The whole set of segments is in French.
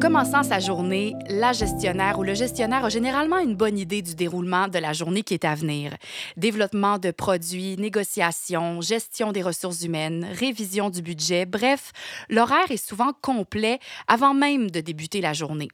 Commençant sa journée, la gestionnaire ou le gestionnaire a généralement une bonne idée du déroulement de la journée qui est à venir. Développement de produits, négociation, gestion des ressources humaines, révision du budget, bref, l'horaire est souvent complet avant même de débuter la journée.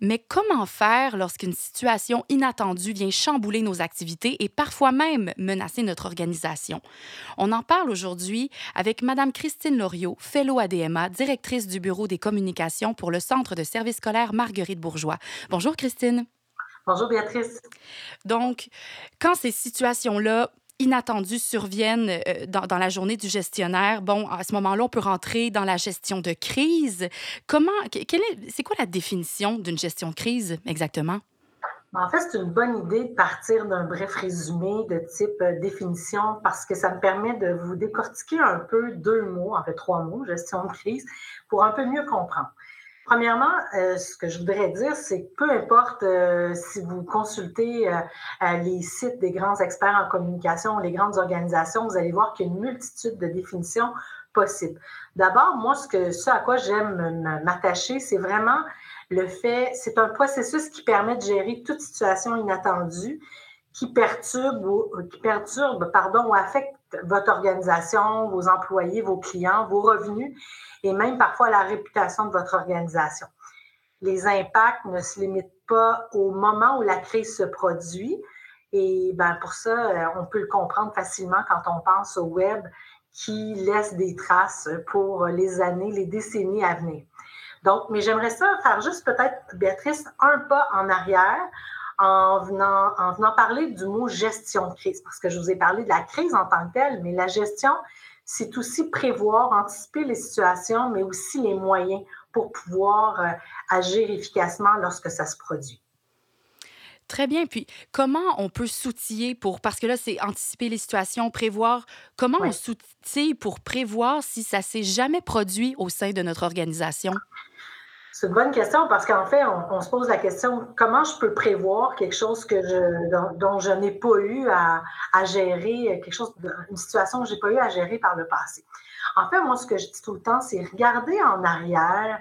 Mais comment faire lorsqu'une situation inattendue vient chambouler nos activités et parfois même menacer notre organisation? On en parle aujourd'hui avec Mme Christine Loriot, fellow ADMA, directrice du Bureau des communications pour le Centre de service scolaire Marguerite Bourgeois. Bonjour Christine. Bonjour Béatrice. Donc, quand ces situations-là inattendues surviennent euh, dans, la journée du gestionnaire, bon, à ce moment-là, on peut rentrer dans la gestion de crise. Comment, c'est quoi la définition d'une gestion de crise exactement? En fait, c'est une bonne idée de partir d'un bref résumé de type euh, définition parce que ça me permet de vous décortiquer un peu deux mots, en fait trois mots, gestion de crise, pour un peu mieux comprendre. Premièrement, euh, ce que je voudrais dire, c'est que peu importe euh, si vous consultez euh, les sites des grands experts en communication, les grandes organisations, vous allez voir qu'il y a une multitude de définitions possibles. D'abord, moi, ce, ce à quoi j'aime m'attacher, c'est vraiment le fait, c'est un processus qui permet de gérer toute situation inattendue qui perturbe ou qui perturbe, pardon, ou affecte votre organisation, vos employés, vos clients, vos revenus et même parfois la réputation de votre organisation. Les impacts ne se limitent pas au moment où la crise se produit. Et ben pour ça, euh, on peut le comprendre facilement quand on pense au web qui laisse des traces pour les années, les décennies à venir. Donc, mais j'aimerais ça faire juste peut-être, Béatrice, un pas en arrière en venant, en venant parler du mot gestion de crise, parce que je vous ai parlé de la crise en tant que telle, mais la gestion, c'est aussi prévoir, anticiper les situations, mais aussi les moyens pour pouvoir euh, agir efficacement lorsque ça se produit. Très bien. Puis, comment on peut s'outiller pour, parce que là, c'est anticiper les situations, prévoir, comment on s'outille pour prévoir si ça s'est jamais produit au sein de notre organisation? C'est une bonne question parce qu'en fait, on, se pose la question comment je peux prévoir quelque chose que dont, je n'ai pas eu à, gérer, quelque chose, une situation que je n'ai pas eu à gérer par le passé? En fait, moi, ce que je dis tout le temps, c'est regarder en arrière,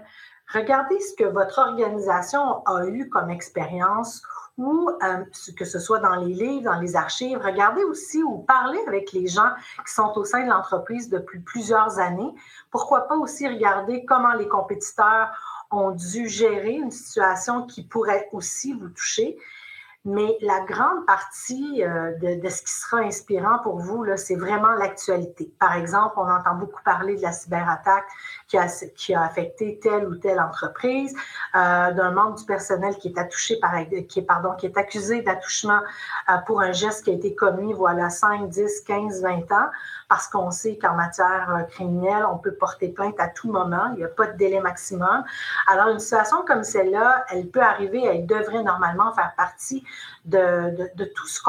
regarder ce que votre organisation a eu comme expérience ou euh, que ce soit dans les livres, dans les archives, regardez aussi ou parler avec les gens qui sont au sein de l'entreprise depuis plusieurs années. Pourquoi pas aussi regarder comment les compétiteurs ont dû gérer une situation qui pourrait aussi vous toucher. Mais la grande partie euh, de, ce qui sera inspirant pour vous, c'est vraiment l'actualité. Par exemple, on entend beaucoup parler de la cyberattaque qui a, affecté telle ou telle entreprise, euh, d'un membre du personnel qui est, attouché par, qui pardon, qui est accusé d'attouchement euh, pour un geste qui a été commis, voilà, 5, 10, 15, 20 ans, parce qu'on sait qu'en matière criminelle, on peut porter plainte à tout moment, il n'y a pas de délai maximum. Alors, une situation comme celle-là, elle peut arriver, elle devrait normalement faire partie de, tout ce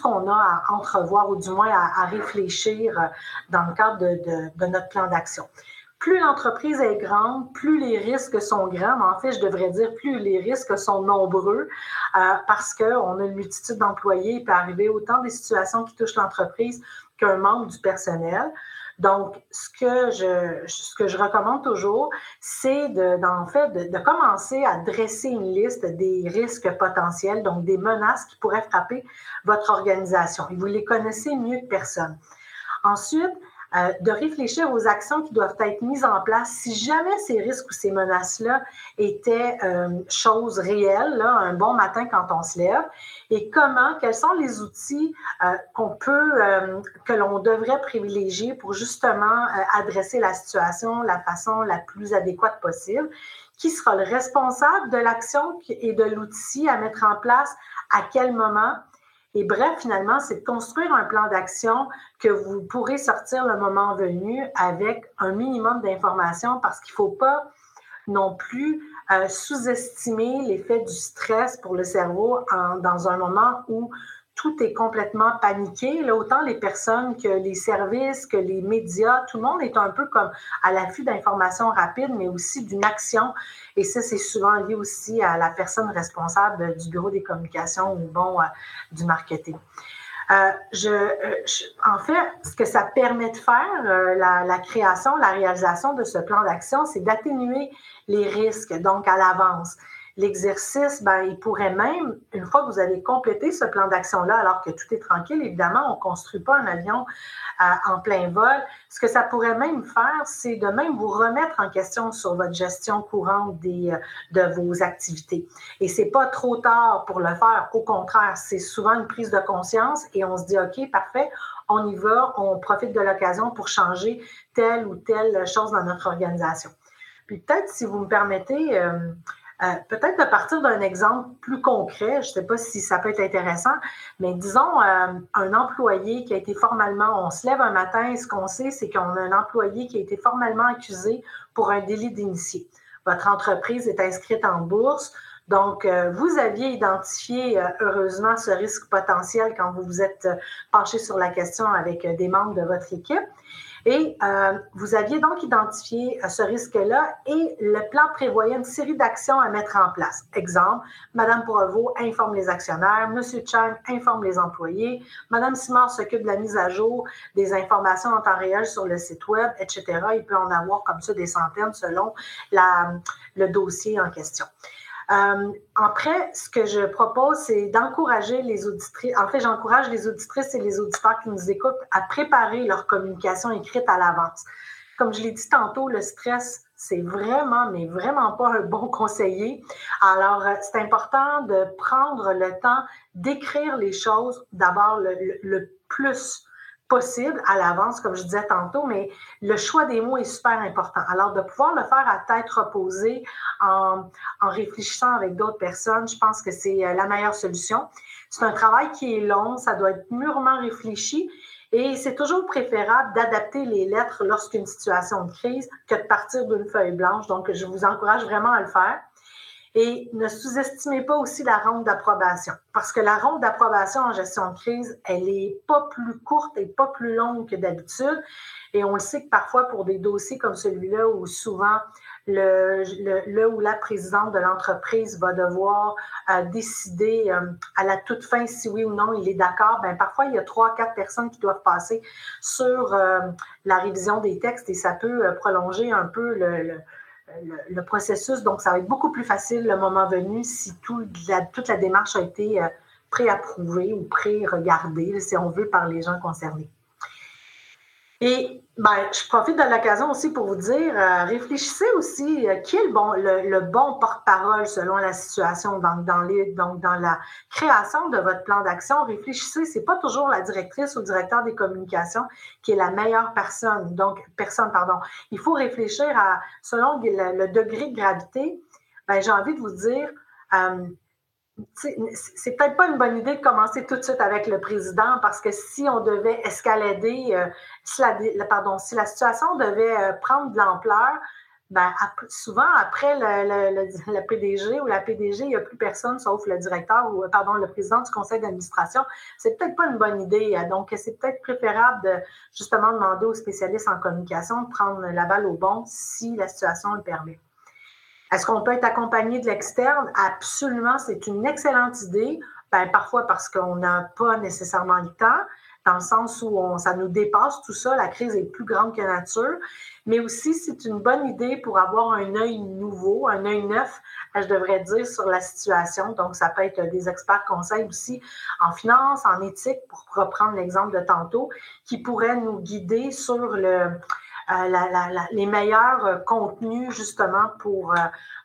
qu'on a à entrevoir ou du moins à, réfléchir euh, dans le cadre de, de notre plan d'action. Plus l'entreprise est grande, plus les risques sont grands, mais en fait, je devrais dire plus les risques sont nombreux euh, parce qu'on a une multitude d'employés. Il peut arriver autant des situations qui touchent l'entreprise qu'un membre du personnel. Donc, ce que je, ce que je recommande toujours, c'est de, en fait de, commencer à dresser une liste des risques potentiels, donc des menaces qui pourraient frapper votre organisation. Et vous les connaissez mieux que personne. Ensuite, euh, de réfléchir aux actions qui doivent être mises en place si jamais ces risques ou ces menaces-là étaient euh, choses réelles, là, un bon matin quand on se lève, et comment, quels sont les outils euh, qu'on peut, euh, que l'on devrait privilégier pour justement adresser la situation de la façon la plus adéquate possible, qui sera le responsable de l'action et de l'outil à mettre en place, à quel moment, et bref, finalement, c'est de construire un plan d'action que vous pourrez sortir le moment venu avec un minimum d'informations parce qu'il ne faut pas non plus euh, sous-estimer l'effet du stress pour le cerveau dans un moment où tout est complètement paniqué. Autant les personnes que les services, que les médias, tout le monde est un peu comme à l'affût d'informations rapides, mais aussi d'une action. Et ça, c'est souvent lié aussi à la personne responsable du bureau des communications ou bon, euh, du marketing. Euh, je, en fait, ce que ça permet de faire, la, création, la réalisation de ce plan d'action, c'est d'atténuer les risques, donc à l'avance. L'exercice, ben, il pourrait même, une fois que vous avez complété ce plan d'action-là, alors que tout est tranquille, évidemment, on ne construit pas un avion euh, en plein vol. Ce que ça pourrait même faire, c'est de même vous remettre en question sur votre gestion courante des, euh, de vos activités. Et c'est pas trop tard pour le faire. Au contraire, c'est souvent une prise de conscience et on se dit, OK, parfait, on y va, on profite de l'occasion pour changer telle ou telle chose dans notre organisation. Puis peut-être, si vous me permettez, euh, euh, peut-être à partir d'un exemple plus concret, je ne sais pas si ça peut être intéressant, mais disons euh, un employé qui a été formellement, on se lève un matin et ce qu'on sait, c'est qu'on a un employé qui a été formellement accusé pour un délit d'initié. Votre entreprise est inscrite en bourse. Donc, euh, vous aviez identifié heureusement ce risque potentiel quand vous vous êtes penché sur la question avec des membres de votre équipe. Et euh, vous aviez donc identifié euh, ce risque-là et le plan prévoyait une série d'actions à mettre en place. Exemple, Madame Provo informe les actionnaires, Monsieur Chang informe les employés, Madame Simard s'occupe de la mise à jour des informations en temps réel sur le site Web, etc. Il peut en avoir comme ça des centaines selon la, le dossier en question. Euh, après, ce que je propose, c'est d'encourager les auditrices. En fait, j'encourage les auditrices et les auditeurs qui nous écoutent à préparer leur communication écrite à l'avance. Comme je l'ai dit tantôt, le stress, c'est vraiment, mais vraiment pas un bon conseiller. Alors, euh, c'est important de prendre le temps d'écrire les choses d'abord le, le plus possible à l'avance, comme je disais tantôt, mais le choix des mots est super important. Alors, de pouvoir le faire à tête reposée en, en réfléchissant avec d'autres personnes, je pense que c'est euh, la meilleure solution. C'est un travail qui est long, ça doit être mûrement réfléchi et c'est toujours préférable d'adapter les lettres lorsqu'une situation de crise que de partir d'une feuille blanche. Donc, je vous encourage vraiment à le faire. Et ne sous-estimez pas aussi la ronde d'approbation, parce que la ronde d'approbation en gestion de crise, elle n'est pas plus courte et pas plus longue que d'habitude. Et on le sait que parfois pour des dossiers comme celui-là, où souvent le, le, ou la présidente de l'entreprise va devoir euh, décider euh, à la toute fin si oui ou non il est d'accord, ben parfois il y a trois, quatre personnes qui doivent passer sur euh, la révision des textes et ça peut prolonger un peu le le, processus. Donc, ça va être beaucoup plus facile le moment venu si toute la démarche a été euh, pré-approuvée ou pré-regardée, si on veut, par les gens concernés. Et ben, je profite de l'occasion aussi pour vous dire, euh, réfléchissez aussi euh, qui est le bon, le, bon porte-parole selon la situation. Donc, dans, les, donc, dans la création de votre plan d'action, réfléchissez, c'est pas toujours la directrice ou le directeur des communications qui est la meilleure personne. Donc, personne, pardon. Il faut réfléchir à, selon le, degré de gravité, ben, j'ai envie de vous dire, euh, c'est peut-être pas une bonne idée de commencer tout de suite avec le président parce que si on devait escalader, euh, si, la, situation devait euh, prendre de l'ampleur, ben, souvent après le, PDG ou la PDG, il n'y a plus personne sauf le directeur ou pardon, le président du conseil d'administration. C'est peut-être pas une bonne idée. Donc, c'est peut-être préférable de justement demander aux spécialistes en communication de prendre la balle au bon si la situation le permet. Est-ce qu'on peut être accompagné de l'externe? Absolument, c'est une excellente idée. Ben, parfois parce qu'on n'a pas nécessairement le temps, dans le sens où on, ça nous dépasse tout ça, la crise est plus grande que nature, mais aussi c'est une bonne idée pour avoir un œil nouveau, un œil neuf, je devrais dire, sur la situation. Donc, ça peut être des experts conseils aussi en finance, en éthique, pour reprendre l'exemple de tantôt, qui pourraient nous guider sur le, les meilleurs euh, contenus justement pour, euh,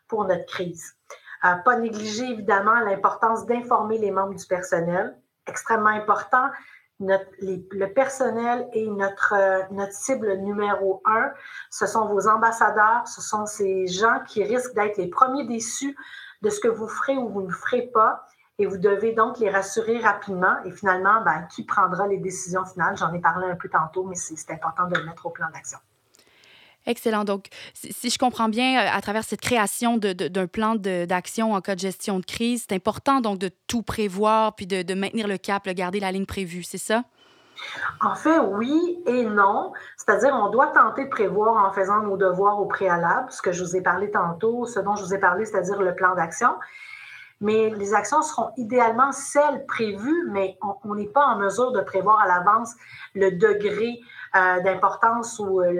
pour notre crise. Euh, pas négliger évidemment l'importance d'informer les membres du personnel, extrêmement important. Le personnel est notre, notre cible numéro un. Ce sont vos ambassadeurs, ce sont ces gens qui risquent d'être les premiers déçus de ce que vous ferez ou vous ne ferez pas. Et vous devez donc les rassurer rapidement. Et finalement, ben, qui prendra les décisions finales? J'en ai parlé un peu tantôt, mais c'est important de le mettre au plan d'action. Excellent. Donc, si je comprends bien, euh, à travers cette création d'un plan d'action en cas de gestion de crise, c'est important donc de tout prévoir puis de, maintenir le cap, de garder la ligne prévue, c'est ça? En fait, oui et non. C'est-à-dire, on doit tenter de prévoir en faisant nos devoirs au préalable, ce que je vous ai parlé tantôt, ce dont je vous ai parlé, c'est-à-dire le plan d'action. Mais les actions seront idéalement celles prévues, mais on n'est pas en mesure de prévoir à l'avance le degré euh, d'importance ou euh,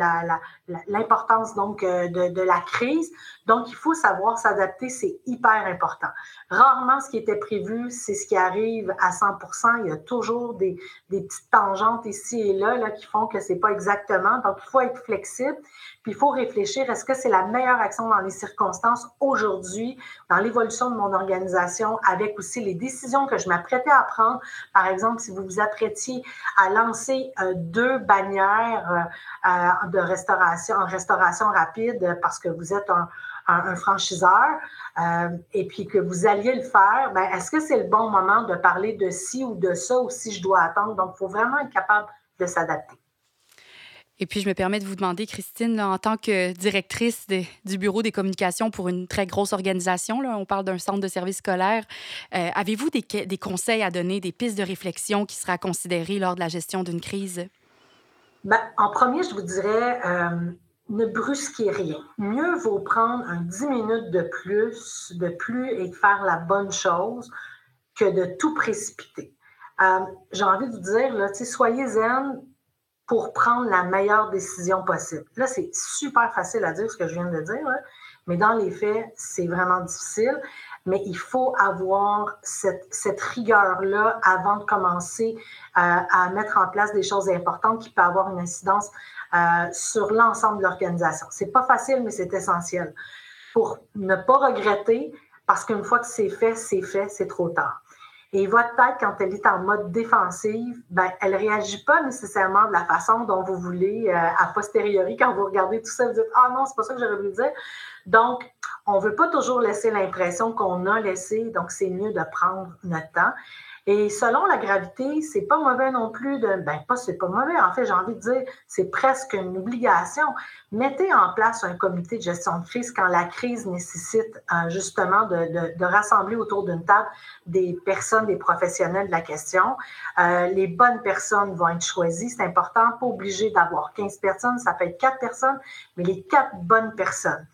l'importance donc euh, de, la crise. Donc, il faut savoir s'adapter, c'est hyper important. Rarement, ce qui était prévu, c'est ce qui arrive à 100% Il y a toujours des, petites tangentes ici et là, là qui font que c'est pas exactement. Donc, il faut être flexible, puis il faut réfléchir, est-ce que c'est la meilleure action dans les circonstances aujourd'hui, dans l'évolution de mon organisation, avec aussi les décisions que je m'apprêtais à prendre? Par exemple, si vous vous apprêtiez à lancer deux bannières euh, euh, de restauration, en restauration rapide parce que vous êtes un, franchiseur euh, et puis que vous alliez le faire, ben, est-ce que c'est le bon moment de parler de ci ou de ça ou si je dois attendre? Donc, il faut vraiment être capable de s'adapter. Et puis, je me permets de vous demander, Christine, en tant que directrice du Bureau des communications pour une très grosse organisation, là, on parle d'un centre de services scolaire, avez-vous des, conseils à donner, des pistes de réflexion qui seraient à considérer lors de la gestion d'une crise? Ben, en premier, je vous dirais, euh, ne brusquez rien. Mieux vaut prendre un 10 minutes de plus, de plus et de faire la bonne chose que de tout précipiter. Euh, j'ai envie de vous dire, là, soyez zen pour prendre la meilleure décision possible. Là, c'est super facile à dire ce que je viens de dire, mais dans les faits, c'est vraiment difficile mais il faut avoir cette, rigueur-là avant de commencer euh, à mettre en place des choses importantes qui peuvent avoir une incidence euh, sur l'ensemble de l'organisation. C'est pas facile, mais c'est essentiel pour ne pas regretter, parce qu'une fois que c'est fait, c'est fait, c'est trop tard. Et votre tête, quand elle est en mode défensive, ben, elle ne réagit pas nécessairement de la façon dont vous voulez euh, a posteriori. Quand vous regardez tout ça, vous dites Ah non, c'est pas ça que j'aurais voulu dire. Donc, on ne veut pas toujours laisser l'impression qu'on a laissé, donc c'est mieux de prendre notre temps. Et selon la gravité, c'est pas mauvais non plus de, ben pas c'est pas mauvais. En fait, j'ai envie de dire, c'est presque une obligation. Mettez en place un comité de gestion de crise quand la crise nécessite euh, justement de, de, rassembler autour d'une table des personnes, des professionnels de la question. Euh, les bonnes personnes vont être choisies. C'est important, pas obligé d'avoir 15 personnes, ça peut être 4 personnes, mais les quatre bonnes personnes.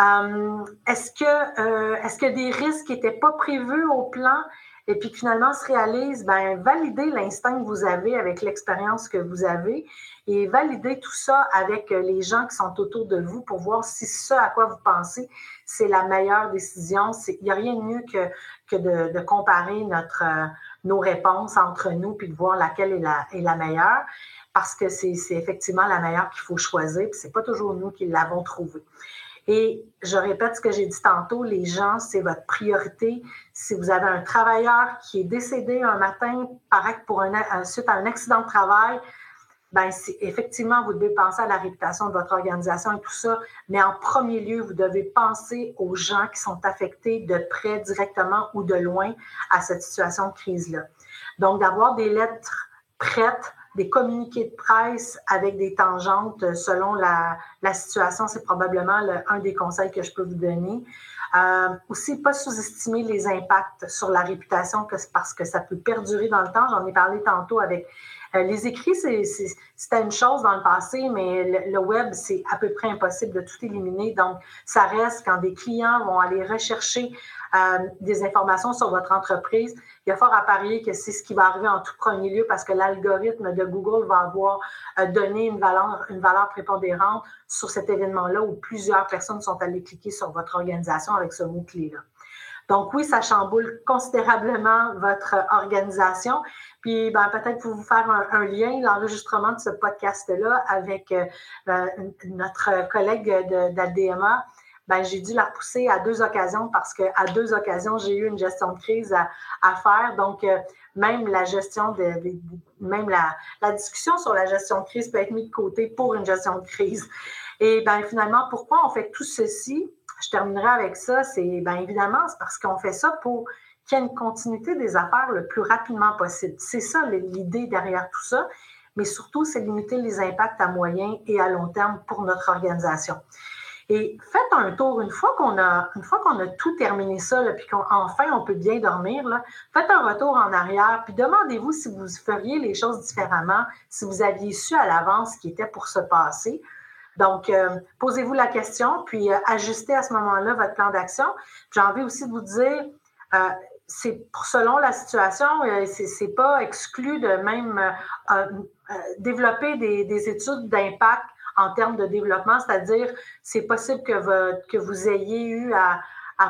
Euh, est-ce que euh, est-ce que des risques n'étaient pas prévus au plan et puis finalement se réalisent, ben validez l'instinct que vous avez avec l'expérience que vous avez et validez tout ça avec les gens qui sont autour de vous pour voir si ce à quoi vous pensez, c'est la meilleure décision. Il n'y a rien de mieux que, que de, comparer notre, euh, nos réponses entre nous puis de voir laquelle est la, est la meilleure parce que c'est effectivement la meilleure qu'il faut choisir puis c'est pas toujours nous qui l'avons trouvée. Et je répète ce que j'ai dit tantôt, les gens, c'est votre priorité. Si vous avez un travailleur qui est décédé un matin, paraît pour un, suite à un accident de travail, ben effectivement, vous devez penser à la réputation de votre organisation et tout ça, mais en premier lieu, vous devez penser aux gens qui sont affectés de près, directement ou de loin à cette situation de crise-là. Donc, d'avoir des lettres prêtes des communiqués de presse avec des tangentes selon la, la situation, c'est probablement un des conseils que je peux vous donner. Euh, aussi, pas sous-estimer les impacts sur la réputation parce que ça peut perdurer dans le temps. J'en ai parlé tantôt avec les écrits, c'était une chose dans le passé, mais le, web, c'est à peu près impossible de tout éliminer. Donc, ça reste quand des clients vont aller rechercher euh, des informations sur votre entreprise. Il y a fort à parier que c'est ce qui va arriver en tout premier lieu parce que l'algorithme de Google va avoir euh, donné une valeur, une valeur prépondérante sur cet événement-là où plusieurs personnes sont allées cliquer sur votre organisation avec ce mot-clé-là. Donc oui, ça chamboule considérablement votre organisation. Puis ben, peut-être pour vous faire un, lien, l'enregistrement de ce podcast-là avec euh, euh, notre collègue d'ADMA, ben, j'ai dû la repousser à deux occasions parce qu'à deux occasions, j'ai eu une gestion de crise à, faire. Donc, euh, même la gestion de, même la, la, discussion sur la gestion de crise peut être mise de côté pour une gestion de crise. Et ben finalement, pourquoi on fait tout ceci? Je terminerai avec ça. C'est bien évidemment, c'est parce qu'on fait ça pour qu'il y ait une continuité des affaires le plus rapidement possible. C'est ça l'idée derrière tout ça. mais surtout, c'est limiter les impacts à moyen et à long terme pour notre organisation. Et faites un tour une fois qu'on a, une fois qu'on a tout terminé ça, puis qu'enfin on peut bien dormir, faites un retour en arrière, puis demandez-vous si vous feriez les choses différemment, si vous aviez su à l'avance ce qui était pour se passer. Donc, euh, posez-vous la question, puis euh, ajustez à ce moment-là votre plan d'action. J'ai envie aussi de vous dire, euh, c'est selon la situation, c'est pas exclu de même développer des, des études d'impact en termes de développement, c'est-à-dire c'est possible que, vous ayez eu à,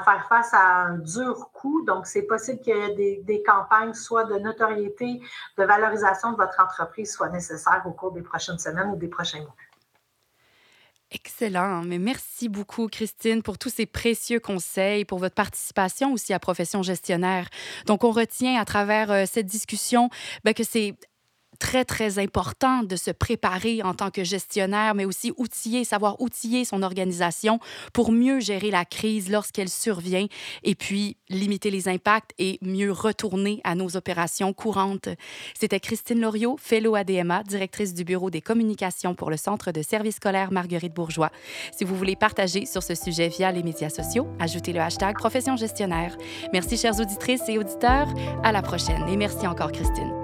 faire face à un dur coup. Donc, c'est possible qu'il y ait des, des, campagnes, soit de notoriété, de valorisation de votre entreprise, soient nécessaires au cours des prochaines semaines ou des prochains mois. Excellent. Mais merci beaucoup, Christine, pour tous ces précieux conseils, pour votre participation aussi à Profession gestionnaire. Donc, on retient à travers euh, cette discussion ben, que c'est très, très important de se préparer en tant que gestionnaire, mais aussi outiller, savoir outiller son organisation pour mieux gérer la crise lorsqu'elle survient et puis limiter les impacts et mieux retourner à nos opérations courantes. C'était Christine Loriot, fellow ADMA, directrice du bureau des communications pour le Centre de services scolaires Marguerite Bourgeois. Si vous voulez partager sur ce sujet via les médias sociaux, ajoutez le hashtag profession gestionnaire. Merci, chères auditrices et auditeurs. À la prochaine et merci encore, Christine.